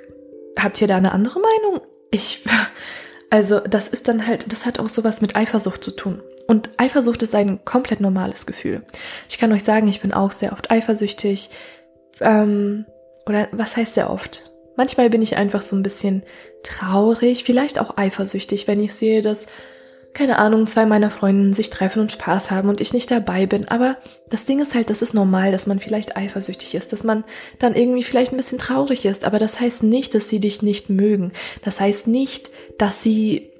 habt ihr da eine andere Meinung? Ich, also, das ist dann halt, das hat auch sowas mit Eifersucht zu tun. Und Eifersucht ist ein komplett normales Gefühl. Ich kann euch sagen, ich bin auch sehr oft eifersüchtig. Ähm, oder was heißt sehr oft? Manchmal bin ich einfach so ein bisschen traurig, vielleicht auch eifersüchtig, wenn ich sehe, dass, keine Ahnung, zwei meiner Freundinnen sich treffen und Spaß haben und ich nicht dabei bin. Aber das Ding ist halt, das ist normal, dass man vielleicht eifersüchtig ist, dass man dann irgendwie vielleicht ein bisschen traurig ist. Aber das heißt nicht, dass sie dich nicht mögen. Das heißt nicht, dass sie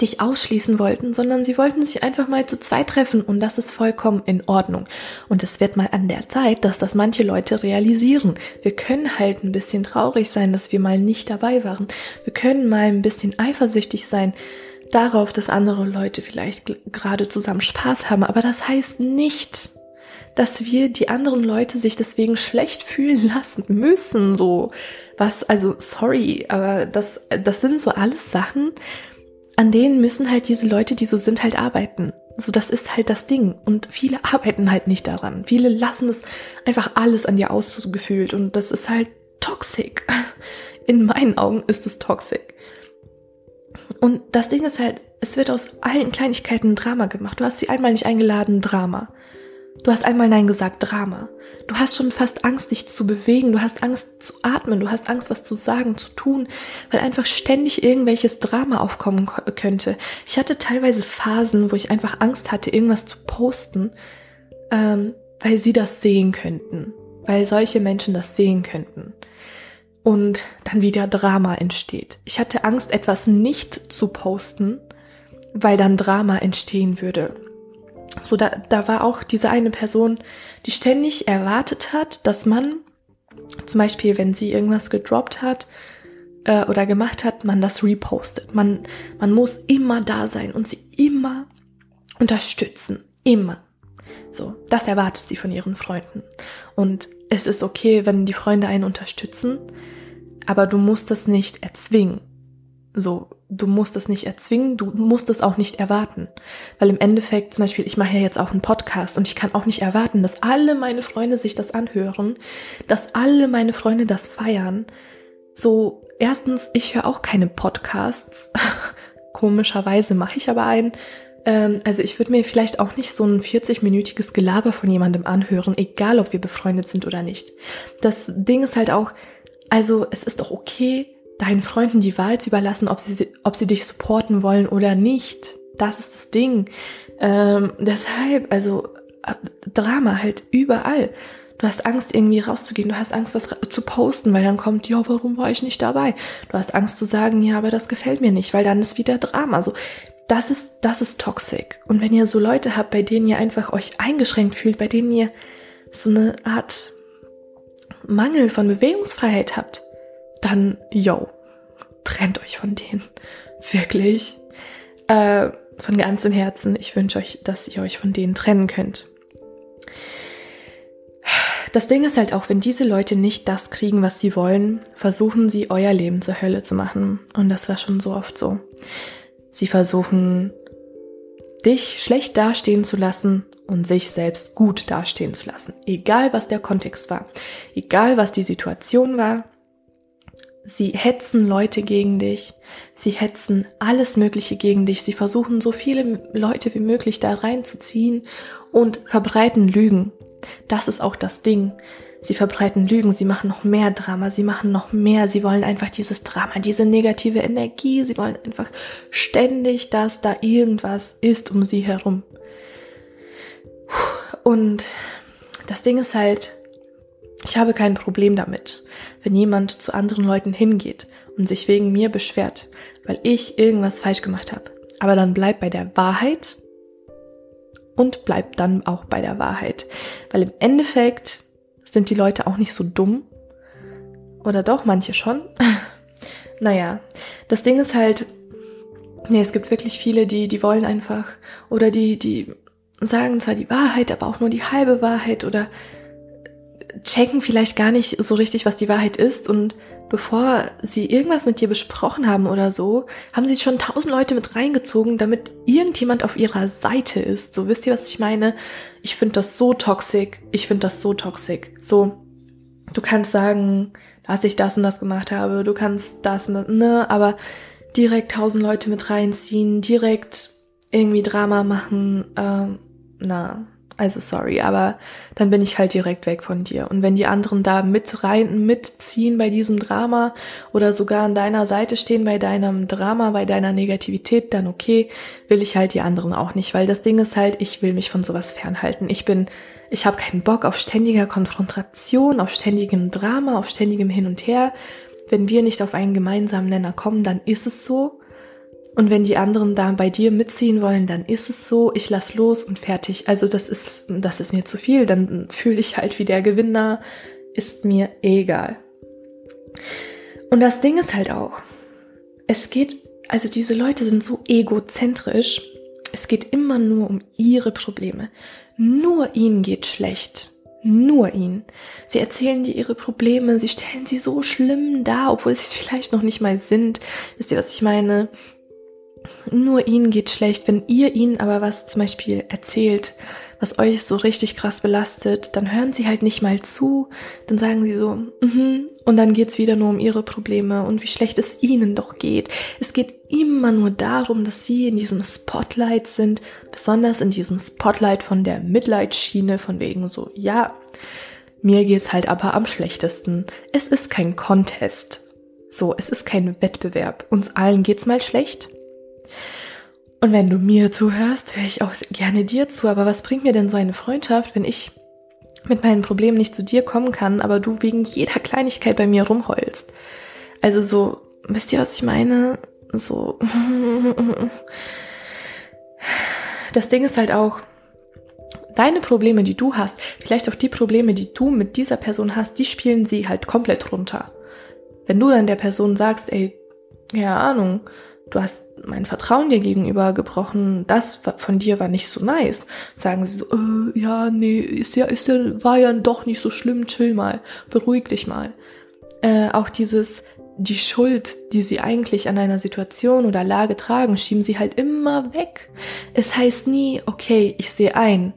dich ausschließen wollten, sondern sie wollten sich einfach mal zu zweit treffen und das ist vollkommen in Ordnung. Und es wird mal an der Zeit, dass das manche Leute realisieren. Wir können halt ein bisschen traurig sein, dass wir mal nicht dabei waren. Wir können mal ein bisschen eifersüchtig sein darauf, dass andere Leute vielleicht gerade zusammen Spaß haben, aber das heißt nicht, dass wir die anderen Leute sich deswegen schlecht fühlen lassen müssen, so. Was, also, sorry, aber das, das sind so alles Sachen, an denen müssen halt diese Leute, die so sind, halt arbeiten. So, das ist halt das Ding. Und viele arbeiten halt nicht daran. Viele lassen es einfach alles an dir ausgefühlt. Und das ist halt toxic. In meinen Augen ist es toxic. Und das Ding ist halt, es wird aus allen Kleinigkeiten ein Drama gemacht. Du hast sie einmal nicht eingeladen, Drama. Du hast einmal Nein gesagt, Drama. Du hast schon fast Angst, dich zu bewegen. Du hast Angst zu atmen. Du hast Angst, was zu sagen, zu tun, weil einfach ständig irgendwelches Drama aufkommen könnte. Ich hatte teilweise Phasen, wo ich einfach Angst hatte, irgendwas zu posten, ähm, weil sie das sehen könnten. Weil solche Menschen das sehen könnten. Und dann wieder Drama entsteht. Ich hatte Angst, etwas nicht zu posten, weil dann Drama entstehen würde so, da, da war auch diese eine Person, die ständig erwartet hat, dass man, zum Beispiel, wenn sie irgendwas gedroppt hat äh, oder gemacht hat, man das repostet. Man, man muss immer da sein und sie immer unterstützen. Immer. So, das erwartet sie von ihren Freunden. Und es ist okay, wenn die Freunde einen unterstützen, aber du musst das nicht erzwingen. So, du musst es nicht erzwingen, du musst es auch nicht erwarten. Weil im Endeffekt, zum Beispiel, ich mache ja jetzt auch einen Podcast und ich kann auch nicht erwarten, dass alle meine Freunde sich das anhören, dass alle meine Freunde das feiern. So, erstens, ich höre auch keine Podcasts. Komischerweise mache ich aber einen. Ähm, also ich würde mir vielleicht auch nicht so ein 40-minütiges Gelaber von jemandem anhören, egal ob wir befreundet sind oder nicht. Das Ding ist halt auch, also es ist doch okay, deinen Freunden die Wahl zu überlassen, ob sie, ob sie dich supporten wollen oder nicht. Das ist das Ding. Ähm, deshalb, also Drama halt überall. Du hast Angst, irgendwie rauszugehen. Du hast Angst, was zu posten, weil dann kommt, ja, warum war ich nicht dabei? Du hast Angst zu sagen, ja, aber das gefällt mir nicht, weil dann ist wieder Drama. So, das ist, das ist toxic. Und wenn ihr so Leute habt, bei denen ihr einfach euch eingeschränkt fühlt, bei denen ihr so eine Art Mangel von Bewegungsfreiheit habt, dann, yo, trennt euch von denen. Wirklich. Äh, von ganzem Herzen. Ich wünsche euch, dass ihr euch von denen trennen könnt. Das Ding ist halt auch, wenn diese Leute nicht das kriegen, was sie wollen, versuchen sie euer Leben zur Hölle zu machen. Und das war schon so oft so. Sie versuchen dich schlecht dastehen zu lassen und sich selbst gut dastehen zu lassen. Egal was der Kontext war, egal was die Situation war, Sie hetzen Leute gegen dich. Sie hetzen alles Mögliche gegen dich. Sie versuchen so viele Leute wie möglich da reinzuziehen und verbreiten Lügen. Das ist auch das Ding. Sie verbreiten Lügen, sie machen noch mehr Drama, sie machen noch mehr, sie wollen einfach dieses Drama, diese negative Energie, sie wollen einfach ständig, dass da irgendwas ist um sie herum. Und das Ding ist halt, ich habe kein Problem damit, wenn jemand zu anderen Leuten hingeht und sich wegen mir beschwert, weil ich irgendwas falsch gemacht habe. Aber dann bleib bei der Wahrheit und bleib dann auch bei der Wahrheit. Weil im Endeffekt sind die Leute auch nicht so dumm. Oder doch, manche schon. naja, das Ding ist halt, nee, es gibt wirklich viele, die, die wollen einfach, oder die, die sagen zwar die Wahrheit, aber auch nur die halbe Wahrheit oder checken vielleicht gar nicht so richtig, was die Wahrheit ist und bevor sie irgendwas mit dir besprochen haben oder so, haben sie schon tausend Leute mit reingezogen, damit irgendjemand auf ihrer Seite ist. So wisst ihr, was ich meine? Ich finde das so toxisch. Ich finde das so toxisch. So, du kannst sagen, dass ich das und das gemacht habe, du kannst das und das, ne, aber direkt tausend Leute mit reinziehen, direkt irgendwie Drama machen, ähm, na, also sorry, aber dann bin ich halt direkt weg von dir. Und wenn die anderen da mit rein, mitziehen bei diesem Drama oder sogar an deiner Seite stehen bei deinem Drama, bei deiner Negativität, dann okay, will ich halt die anderen auch nicht, weil das Ding ist halt, ich will mich von sowas fernhalten. Ich bin, ich habe keinen Bock auf ständiger Konfrontation, auf ständigem Drama, auf ständigem Hin und Her. Wenn wir nicht auf einen gemeinsamen Nenner kommen, dann ist es so. Und wenn die anderen da bei dir mitziehen wollen, dann ist es so, ich lass los und fertig. Also das ist, das ist mir zu viel. Dann fühle ich halt wie der Gewinner, ist mir egal. Und das Ding ist halt auch, es geht, also diese Leute sind so egozentrisch. Es geht immer nur um ihre Probleme. Nur ihnen geht schlecht. Nur ihnen. Sie erzählen dir ihre Probleme, sie stellen sie so schlimm dar, obwohl sie es vielleicht noch nicht mal sind. Wisst ihr, was ich meine? Nur ihnen geht schlecht. Wenn ihr ihnen aber was zum Beispiel erzählt, was euch so richtig krass belastet, dann hören sie halt nicht mal zu. Dann sagen sie so, mhm, und dann geht's wieder nur um ihre Probleme und wie schlecht es ihnen doch geht. Es geht immer nur darum, dass sie in diesem Spotlight sind, besonders in diesem Spotlight von der Mitleidsschiene, von wegen so, ja, mir geht's halt aber am schlechtesten. Es ist kein Contest. So, es ist kein Wettbewerb. Uns allen geht's mal schlecht. Und wenn du mir zuhörst, höre ich auch gerne dir zu. Aber was bringt mir denn so eine Freundschaft, wenn ich mit meinen Problemen nicht zu dir kommen kann, aber du wegen jeder Kleinigkeit bei mir rumheulst? Also so, wisst ihr, was ich meine? So. Das Ding ist halt auch, deine Probleme, die du hast, vielleicht auch die Probleme, die du mit dieser Person hast, die spielen sie halt komplett runter. Wenn du dann der Person sagst, ey, keine Ahnung, du hast mein Vertrauen dir gegenüber gebrochen, das von dir war nicht so nice. Sagen sie so, äh, ja, nee, ist ja, ist ja, war ja doch nicht so schlimm, chill mal, beruhig dich mal. Äh, auch dieses, die Schuld, die sie eigentlich an einer Situation oder Lage tragen, schieben sie halt immer weg. Es heißt nie, okay, ich sehe ein,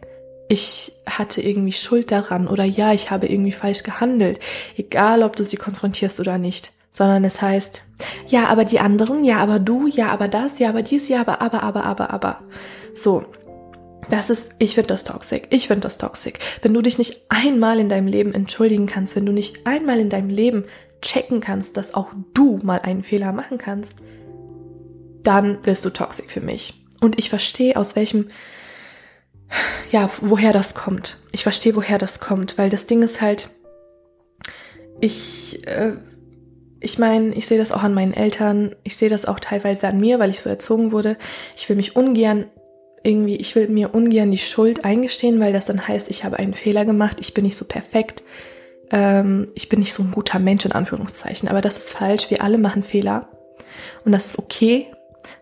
ich hatte irgendwie Schuld daran oder ja, ich habe irgendwie falsch gehandelt, egal ob du sie konfrontierst oder nicht sondern es heißt, ja, aber die anderen, ja, aber du, ja, aber das, ja, aber dies, ja, aber, aber, aber, aber, aber. So, das ist, ich finde das toxisch. Ich finde das toxisch. Wenn du dich nicht einmal in deinem Leben entschuldigen kannst, wenn du nicht einmal in deinem Leben checken kannst, dass auch du mal einen Fehler machen kannst, dann bist du toxisch für mich. Und ich verstehe, aus welchem, ja, woher das kommt. Ich verstehe, woher das kommt, weil das Ding ist halt, ich, äh, ich meine, ich sehe das auch an meinen Eltern, ich sehe das auch teilweise an mir, weil ich so erzogen wurde. Ich will mich ungern irgendwie, ich will mir ungern die Schuld eingestehen, weil das dann heißt, ich habe einen Fehler gemacht, ich bin nicht so perfekt, ähm, ich bin nicht so ein guter Mensch in Anführungszeichen. Aber das ist falsch, wir alle machen Fehler. Und das ist okay,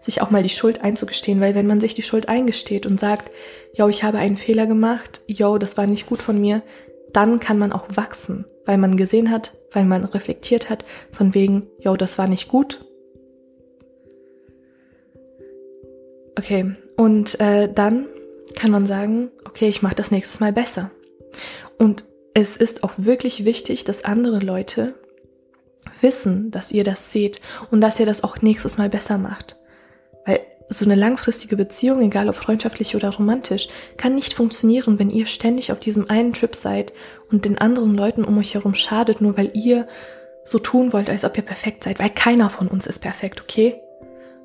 sich auch mal die Schuld einzugestehen, weil wenn man sich die Schuld eingesteht und sagt, yo, ich habe einen Fehler gemacht, yo, das war nicht gut von mir, dann kann man auch wachsen, weil man gesehen hat, weil man reflektiert hat, von wegen, yo, das war nicht gut. Okay, und äh, dann kann man sagen, okay, ich mache das nächstes Mal besser. Und es ist auch wirklich wichtig, dass andere Leute wissen, dass ihr das seht und dass ihr das auch nächstes Mal besser macht. So eine langfristige Beziehung, egal ob freundschaftlich oder romantisch, kann nicht funktionieren, wenn ihr ständig auf diesem einen Trip seid und den anderen Leuten um euch herum schadet, nur weil ihr so tun wollt, als ob ihr perfekt seid, weil keiner von uns ist perfekt, okay?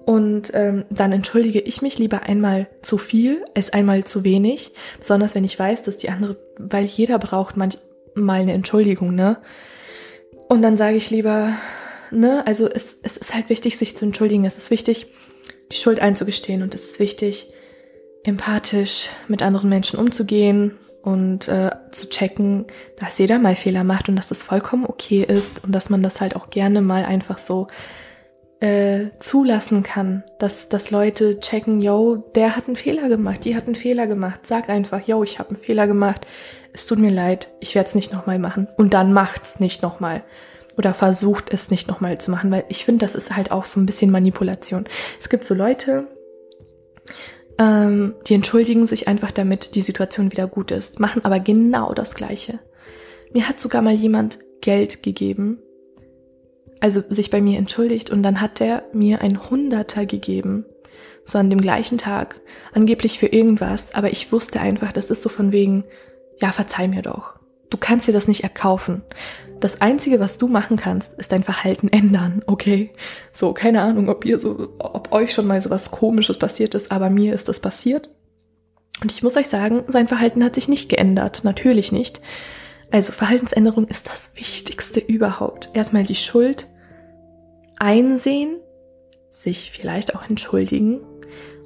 Und ähm, dann entschuldige ich mich lieber einmal zu viel als einmal zu wenig, besonders wenn ich weiß, dass die andere, weil jeder braucht manchmal eine Entschuldigung, ne? Und dann sage ich lieber, ne, also es, es ist halt wichtig, sich zu entschuldigen. Es ist wichtig, die Schuld einzugestehen und es ist wichtig, empathisch mit anderen Menschen umzugehen und äh, zu checken, dass jeder mal Fehler macht und dass das vollkommen okay ist und dass man das halt auch gerne mal einfach so äh, zulassen kann, dass, dass Leute checken, yo, der hat einen Fehler gemacht, die hat einen Fehler gemacht. Sag einfach, yo, ich habe einen Fehler gemacht. Es tut mir leid, ich werde es nicht nochmal machen. Und dann macht's nicht nochmal oder versucht es nicht nochmal zu machen, weil ich finde, das ist halt auch so ein bisschen Manipulation. Es gibt so Leute, ähm, die entschuldigen sich einfach, damit die Situation wieder gut ist, machen aber genau das Gleiche. Mir hat sogar mal jemand Geld gegeben, also sich bei mir entschuldigt und dann hat der mir ein Hunderter gegeben, so an dem gleichen Tag, angeblich für irgendwas, aber ich wusste einfach, das ist so von wegen, ja, verzeih mir doch. Du kannst dir das nicht erkaufen. Das Einzige, was du machen kannst, ist dein Verhalten ändern, okay? So, keine Ahnung, ob ihr so, ob euch schon mal so was Komisches passiert ist, aber mir ist das passiert. Und ich muss euch sagen, sein Verhalten hat sich nicht geändert. Natürlich nicht. Also Verhaltensänderung ist das Wichtigste überhaupt. Erstmal die Schuld einsehen, sich vielleicht auch entschuldigen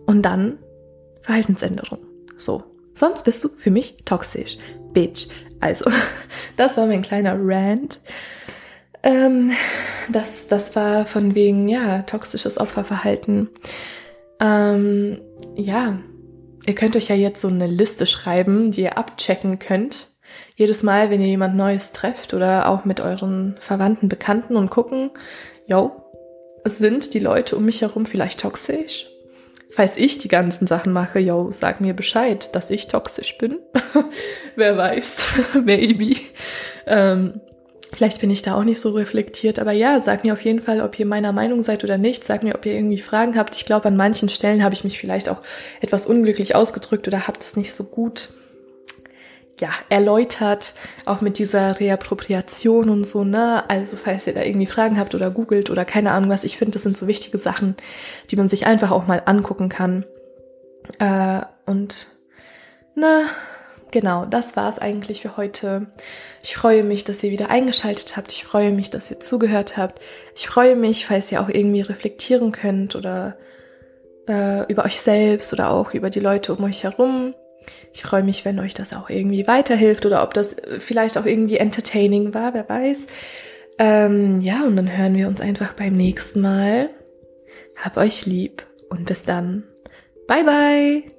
und dann Verhaltensänderung. So. Sonst bist du für mich toxisch. Bitch. Also, das war mein kleiner Rant. Ähm, das, das war von wegen, ja, toxisches Opferverhalten. Ähm, ja, ihr könnt euch ja jetzt so eine Liste schreiben, die ihr abchecken könnt. Jedes Mal, wenn ihr jemand Neues trefft oder auch mit euren Verwandten, Bekannten und gucken, yo, sind die Leute um mich herum vielleicht toxisch? Falls ich die ganzen Sachen mache, yo, sag mir Bescheid, dass ich toxisch bin. Wer weiß, maybe. Ähm, vielleicht bin ich da auch nicht so reflektiert, aber ja, sag mir auf jeden Fall, ob ihr meiner Meinung seid oder nicht. Sag mir, ob ihr irgendwie Fragen habt. Ich glaube, an manchen Stellen habe ich mich vielleicht auch etwas unglücklich ausgedrückt oder habt es nicht so gut ja, erläutert, auch mit dieser Reappropriation und so, ne? Also falls ihr da irgendwie Fragen habt oder googelt oder keine Ahnung was, ich finde, das sind so wichtige Sachen, die man sich einfach auch mal angucken kann. Äh, und na, genau, das war's eigentlich für heute. Ich freue mich, dass ihr wieder eingeschaltet habt. Ich freue mich, dass ihr zugehört habt. Ich freue mich, falls ihr auch irgendwie reflektieren könnt oder äh, über euch selbst oder auch über die Leute um euch herum. Ich freue mich, wenn euch das auch irgendwie weiterhilft oder ob das vielleicht auch irgendwie entertaining war, wer weiß. Ähm, ja, und dann hören wir uns einfach beim nächsten Mal. Hab euch lieb und bis dann. Bye bye!